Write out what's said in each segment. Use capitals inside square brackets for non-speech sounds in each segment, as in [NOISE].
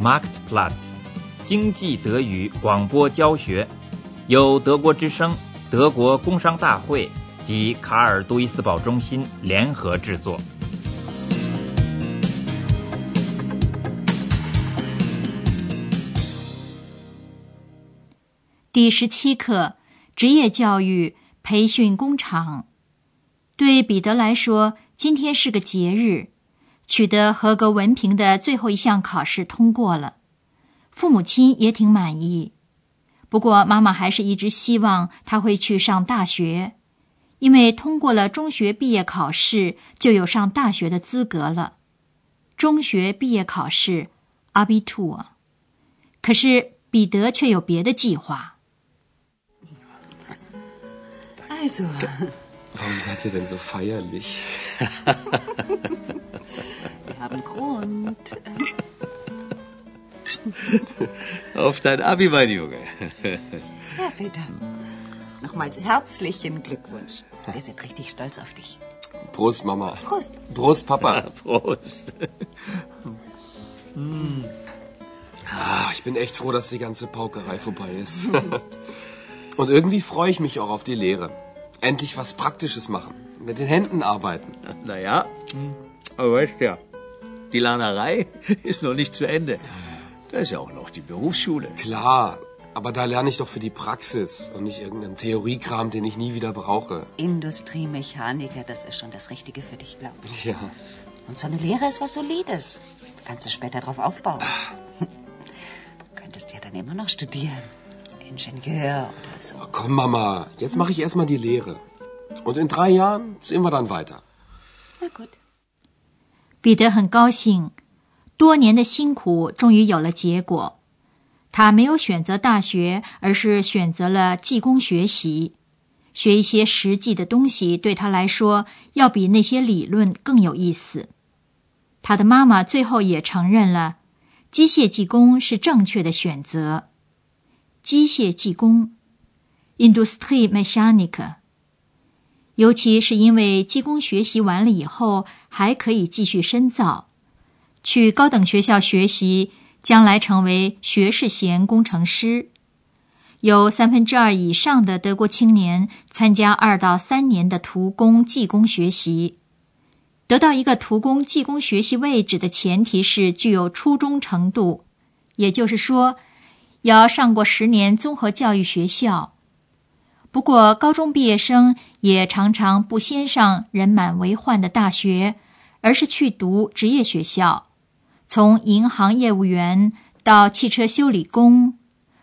Marktplatz 经济德语广播教学，由德国之声、德国工商大会及卡尔杜伊斯堡中心联合制作。第十七课：职业教育培训工厂。对彼得来说，今天是个节日。取得合格文凭的最后一项考试通过了，父母亲也挺满意。不过妈妈还是一直希望他会去上大学，因为通过了中学毕业考试就有上大学的资格了。中学毕业考试，Abitur。可是彼得却有别的计划。Also. Warum seid ihr denn so feierlich? Wir haben Grund. [LAUGHS] Auf dein Abi, mein Junge. Ja, bitte. Nochmals herzlichen Glückwunsch. Wir sind richtig stolz auf dich. Prost, Mama. Prost. Prost, Papa. Prost. [LAUGHS] Ah, ich bin echt froh, dass die ganze Paukerei vorbei ist. [LAUGHS] Und irgendwie freue ich mich auch auf die Lehre. Endlich was Praktisches machen. Mit den Händen arbeiten. [LAUGHS] Naja, aber weißt ja, die Lernerei [LAUGHS] ist noch nicht zu Ende. Da ist ja auch noch die Berufsschule. Klar, aber da lerne ich doch für die Praxis und nicht irgendeinen Theoriekram, den ich nie wieder brauche. Industriemechaniker, das ist schon das Richtige für dich, glaube ich. Ja. Und so eine Lehre ist was Solides. Kannst du später drauf aufbauen. Du [LAUGHS] könntest ja dann immer noch studieren. Ingenieur oder so. Oh, komm, Mama, jetzt mache ich erstmal die Lehre. Und in drei Jahren sehen wir dann weiter. Na gut. 彼得很高兴，多年的辛苦终于有了结果。他没有选择大学，而是选择了技工学习，学一些实际的东西，对他来说要比那些理论更有意思。他的妈妈最后也承认了，机械技工是正确的选择。机械技工 i n d u s t r i Mechanic），尤其是因为技工学习完了以后，还可以继续深造，去高等学校学习，将来成为学士衔工程师。有三分之二以上的德国青年参加二到三年的徒工技工学习。得到一个徒工技工学习位置的前提是具有初中程度，也就是说。要上过十年综合教育学校，不过高中毕业生也常常不先上人满为患的大学，而是去读职业学校，从银行业务员到汽车修理工，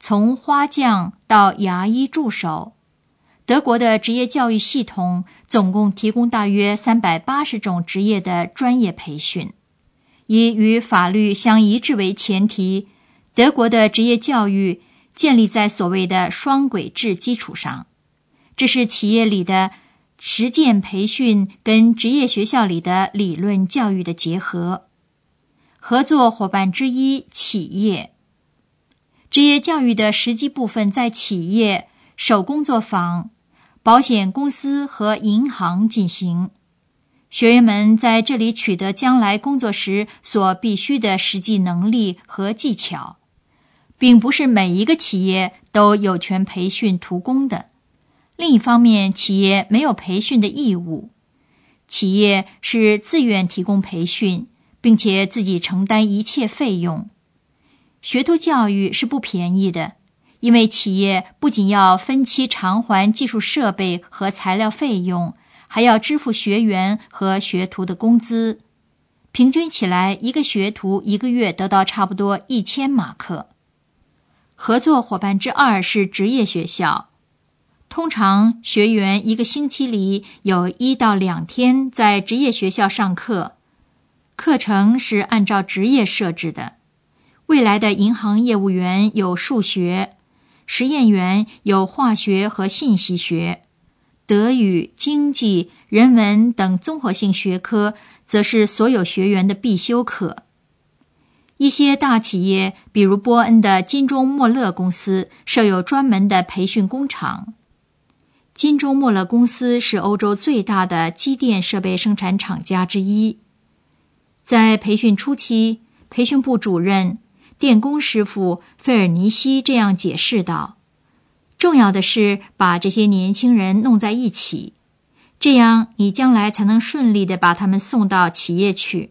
从花匠到牙医助手。德国的职业教育系统总共提供大约三百八十种职业的专业培训，以与法律相一致为前提。德国的职业教育建立在所谓的双轨制基础上，这是企业里的实践培训跟职业学校里的理论教育的结合。合作伙伴之一，企业职业教育的实际部分在企业、手工作坊、保险公司和银行进行。学员们在这里取得将来工作时所必须的实际能力和技巧。并不是每一个企业都有权培训徒工的。另一方面，企业没有培训的义务，企业是自愿提供培训，并且自己承担一切费用。学徒教育是不便宜的，因为企业不仅要分期偿还技术设备和材料费用，还要支付学员和学徒的工资。平均起来，一个学徒一个月得到差不多一千马克。合作伙伴之二是职业学校，通常学员一个星期里有一到两天在职业学校上课，课程是按照职业设置的。未来的银行业务员有数学，实验员有化学和信息学，德语、经济、人文等综合性学科则是所有学员的必修课。一些大企业，比如波恩的金钟莫勒公司，设有专门的培训工厂。金钟莫勒公司是欧洲最大的机电设备生产厂家之一。在培训初期，培训部主任电工师傅费尔尼西这样解释道：“重要的是把这些年轻人弄在一起，这样你将来才能顺利的把他们送到企业去。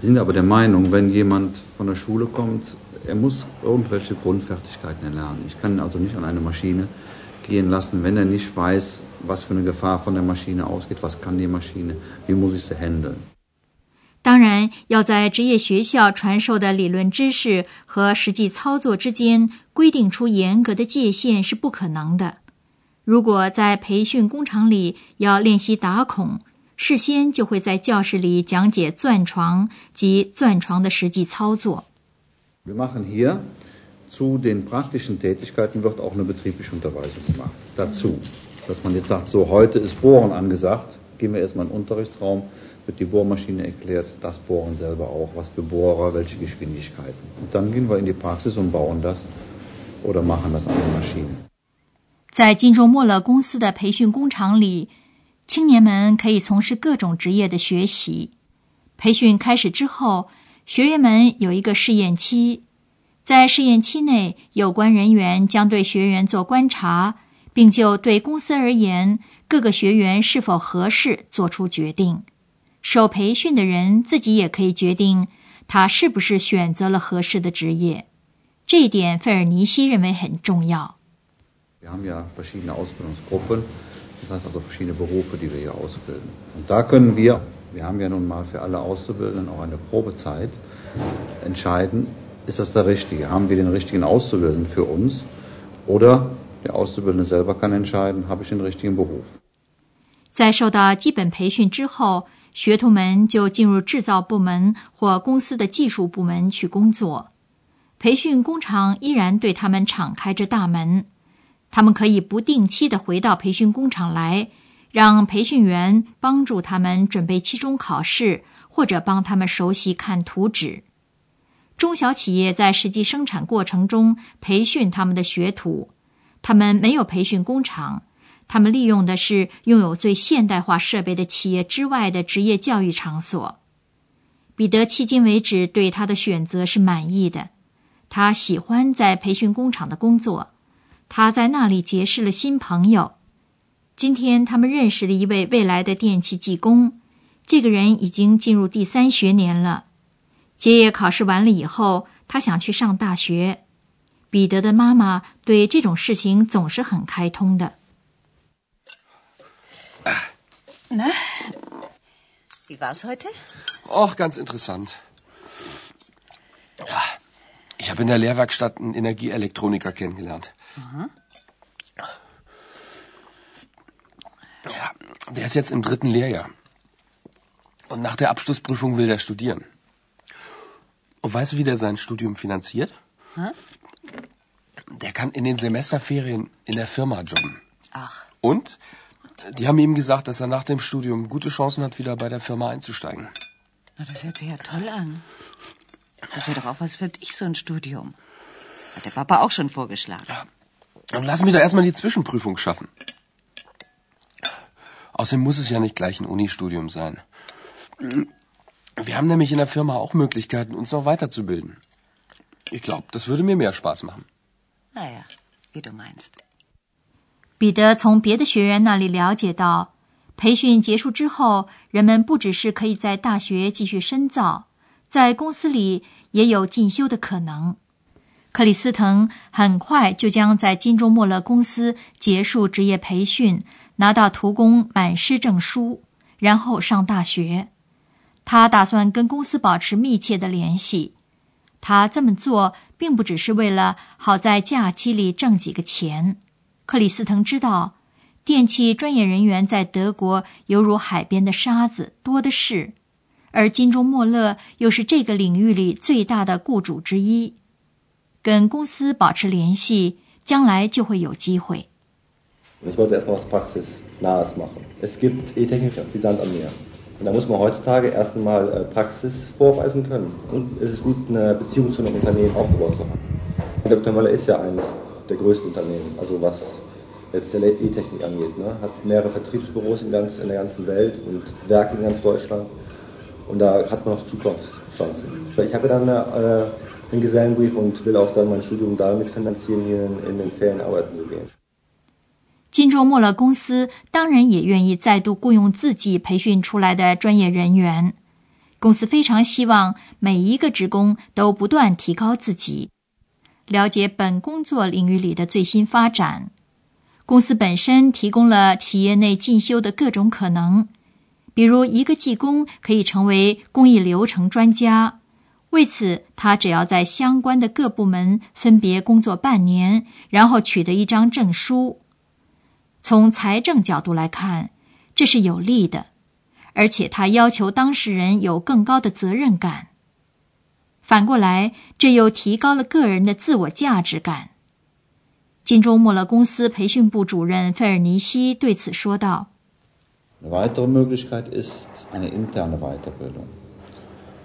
Wir sind aber der Meinung, wenn jemand von der Schule kommt, er muss irgendwelche Grundfertigkeiten erlernen. Ich kann ihn also nicht an eine Maschine gehen lassen, wenn er nicht weiß, was für eine Gefahr von der Maschine ausgeht, was kann die Maschine, wie muss ich sie handeln. 当然，要在职业学校传授的理论知识和实际操作之间规定出严格的界限是不可能的。如果在培训工厂里要练习打孔， 事先就会在教室里讲解钻床及钻床的实际操作。Wir machen hier zu den praktischen Tätigkeiten wird auch eine betriebliche Unterweisung gemacht. Dazu, dass man jetzt sagt, so heute ist Bohren angesagt, gehen wir erstmal in den Unterrichtsraum. wird die Bohrmaschine erklärt, das Bohren selber auch, was für Bohrer, welche Geschwindigkeiten. Und dann gehen wir in die Praxis und bauen das oder machen das an den Maschine. 在金州莫勒公司的培训工厂里，青年们可以从事各种职业的学习。培训开始之后，学员们有一个试验期，在试验期内，有关人员将对学员做观察，并就对公司而言各个学员是否合适做出决定。受培训的人自己也可以决定他是不是选择了合适的职业，这一点费尔尼西认为很重要。das heißt also verschiedene Berufe, die wir hier ausbilden. Und da können wir, wir haben ja nun mal für alle Auszubildenden auch eine Probezeit, entscheiden, ist das der Richtige? Haben wir den richtigen Auszubildenden für uns? Oder der Auszubildende selber kann entscheiden, habe ich den richtigen Beruf? 在受到基本培训之后。学徒们就进入制造部门或公司的技术部门去工作，培训工厂依然对他们敞开着大门。 他们可以不定期的回到培训工厂来，让培训员帮助他们准备期中考试，或者帮他们熟悉看图纸。中小企业在实际生产过程中培训他们的学徒，他们没有培训工厂。他们利用的是拥有最现代化设备的企业之外的职业教育场所。彼得迄今为止对他的选择是满意的，他喜欢在培训工厂的工作，他在那里结识了新朋友。今天他们认识了一位未来的电气技工，这个人已经进入第三学年了。结业考试完了以后，他想去上大学。彼得的妈妈对这种事情总是很开通的。Na, wie war's heute? Auch ganz interessant. Ja, ich habe in der Lehrwerkstatt einen Energieelektroniker kennengelernt. Mhm. Ja, der ist jetzt im dritten Lehrjahr. Und nach der Abschlussprüfung will der studieren. Und weißt du, wie der sein Studium finanziert? Hm? Der kann in den Semesterferien in der Firma jobben. Ach. Und die haben ihm gesagt, dass er nach dem Studium gute Chancen hat, wieder bei der Firma einzusteigen. Na, das hört sich ja toll an. Das wäre doch auch was für dich, so ein Studium. Hat der Papa auch schon vorgeschlagen. Ja. Dann lassen wir da erstmal die Zwischenprüfung schaffen. Außerdem muss es ja nicht gleich ein Unistudium sein. Wir haben nämlich in der Firma auch Möglichkeiten, uns noch weiterzubilden. Ich glaube, das würde mir mehr Spaß machen. Naja, wie du meinst. 彼得从别的学员那里了解到，培训结束之后，人们不只是可以在大学继续深造，在公司里也有进修的可能。 克里斯滕很快就将在金州莫勒公司结束职业培训，拿到徒工满师证书，然后上大学。他打算跟公司保持密切的联系。他这么做并不只是为了好在假期里挣几个钱。克里斯滕知道，电气专业人员在德国犹如海边的沙子，多的是，而金钟莫勒又是这个领域里最大的雇主之一。跟公司保持联系，将来就会有机会。Ich wollte erstmal was Praxisnahes machen. Es gibt E-Techniker wie Sand am Meer. Und da muss man heutzutage erst einmal Praxis vorweisen können. Und es ist gut, eine Beziehung zu einem Unternehmen aufgebaut zu haben. Dr. Möller ist ja eines der größten Unternehmen, also was jetzt der E-Technik angeht. Ne? Hat mehrere Vertriebsbüros in, ganz, in der ganzen Welt und Werke in ganz Deutschland. Und da hat man noch Zukunftschancen. Ich habe dann äh, 金州莫勒公司当然也愿意再度雇佣自己培训出来的专业人员。公司非常希望每一个职工都不断提高自己，了解本工作领域里的最新发展。公司本身提供了企业内进修的各种可能，比如一个技工可以成为工艺流程专家。为此，他只要在相关的各部门分别工作半年，然后取得一张证书。从财政角度来看，这是有利的，而且他要求当事人有更高的责任感。反过来，这又提高了个人的自我价值感。金州莫勒公司培训部主任费尔尼西对此说道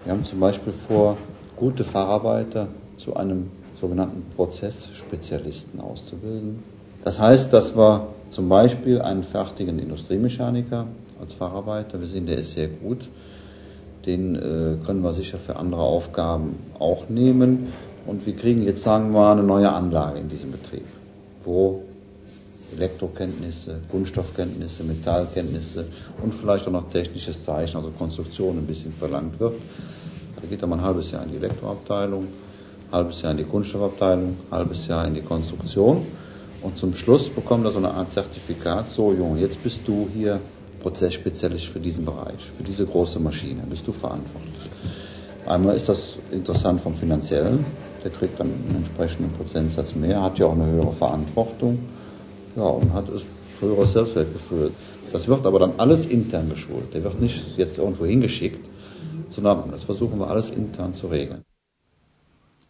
Wir haben zum Beispiel vor, gute Facharbeiter zu einem sogenannten Prozessspezialisten auszubilden. Das heißt, dass wir zum Beispiel einen fertigen Industriemechaniker als Facharbeiter, wir sehen, der ist sehr gut, den äh, können wir sicher für andere Aufgaben auch nehmen. Und wir kriegen jetzt, sagen wir mal, eine neue Anlage in diesem Betrieb, wo Elektrokenntnisse, Kunststoffkenntnisse, Metallkenntnisse und vielleicht auch noch technisches Zeichen, also Konstruktion ein bisschen verlangt wird. Da geht er mal ein halbes Jahr in die Elektroabteilung, ein halbes Jahr in die Kunststoffabteilung, ein halbes Jahr in die Konstruktion. Und zum Schluss bekommt er so eine Art Zertifikat, so Junge, jetzt bist du hier Prozessspezialist für diesen Bereich, für diese große Maschine, bist du verantwortlich. Einmal ist das interessant vom Finanziellen, der kriegt dann einen entsprechenden Prozentsatz mehr, hat ja auch eine höhere Verantwortung,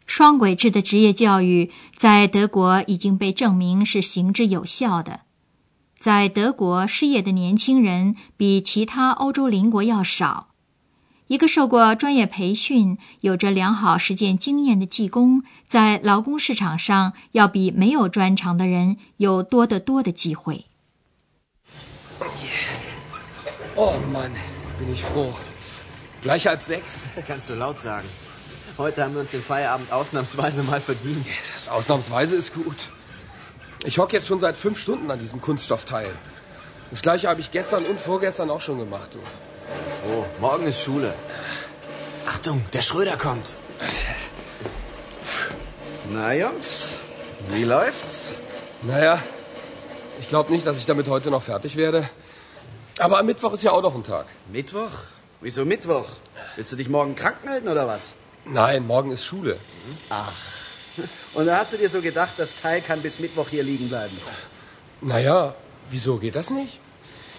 双轨制的职业教育在德国已经被证明是行之有效的。在德国，失业的年轻人比其他欧洲邻国要少。一个受过专业培训、有着良好实践经验的技工，在劳工市场上要比没有专长的人有多得多的机会。Oh Mann, bin ich froh. Gleich halb sechs. Das kannst du laut sagen. Heute haben wir uns den Feierabend ausnahmsweise mal verdient. Ausnahmsweise ist gut. Ich hocke jetzt schon seit fünf Stunden an diesem Kunststoffteil. Das gleiche habe ich gestern und vorgestern auch schon gemacht. Du. Oh, morgen ist Schule. Achtung, der Schröder kommt. Na, Jungs, wie läuft's? Naja, ich glaube nicht, dass ich damit heute noch fertig werde. Aber am Mittwoch ist ja auch noch ein Tag. Mittwoch? Wieso Mittwoch? Willst du dich morgen krank melden oder was? Nein, morgen ist Schule. Ach. Und da hast du dir so gedacht, das Teil kann bis Mittwoch hier liegen bleiben? Naja, wieso geht das nicht?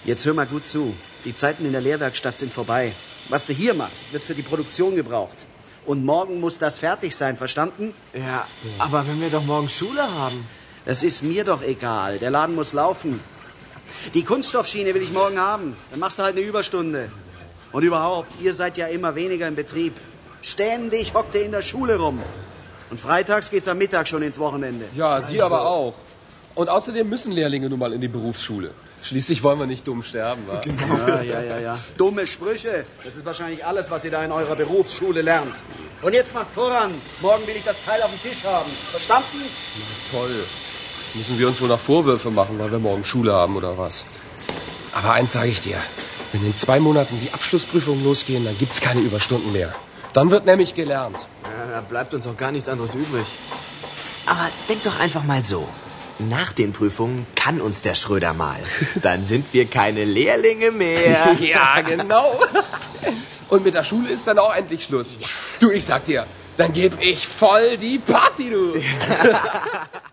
Jetzt hör mal gut zu. Die Zeiten in der Lehrwerkstatt sind vorbei. Was du hier machst, wird für die Produktion gebraucht. Und morgen muss das fertig sein, verstanden? Ja, aber wenn wir doch morgen Schule haben. Das ist mir doch egal. Der Laden muss laufen. Die Kunststoffschiene will ich morgen haben. Dann machst du halt eine Überstunde. Und überhaupt, ihr seid ja immer weniger im Betrieb. Ständig hockt ihr in der Schule rum. Und freitags geht's am Mittag schon ins Wochenende. Ja, Sie aber auch. Und außerdem müssen Lehrlinge nun mal in die Berufsschule. Schließlich wollen wir nicht dumm sterben, wa? Genau. Ja, ja, ja, ja. Dumme Sprüche. Das ist wahrscheinlich alles, was ihr da in eurer Berufsschule lernt. Und jetzt mal voran. Morgen will ich das Teil auf dem Tisch haben. Verstanden? Na toll. Jetzt müssen wir uns wohl noch Vorwürfe machen, weil wir morgen Schule haben oder was. Aber eins sage ich dir. Wenn in zwei Monaten die Abschlussprüfungen losgehen, dann gibt's keine Überstunden mehr. Dann wird nämlich gelernt. Ja, da bleibt uns auch gar nichts anderes übrig. Aber denk doch einfach mal so. Nach den Prüfungen kann uns der Schröder mal. Dann sind wir keine Lehrlinge mehr. [LAUGHS] ja, genau. Und mit der Schule ist dann auch endlich Schluss. Ja. Du, ich sag dir, dann geb ich voll die Party, du. [LAUGHS]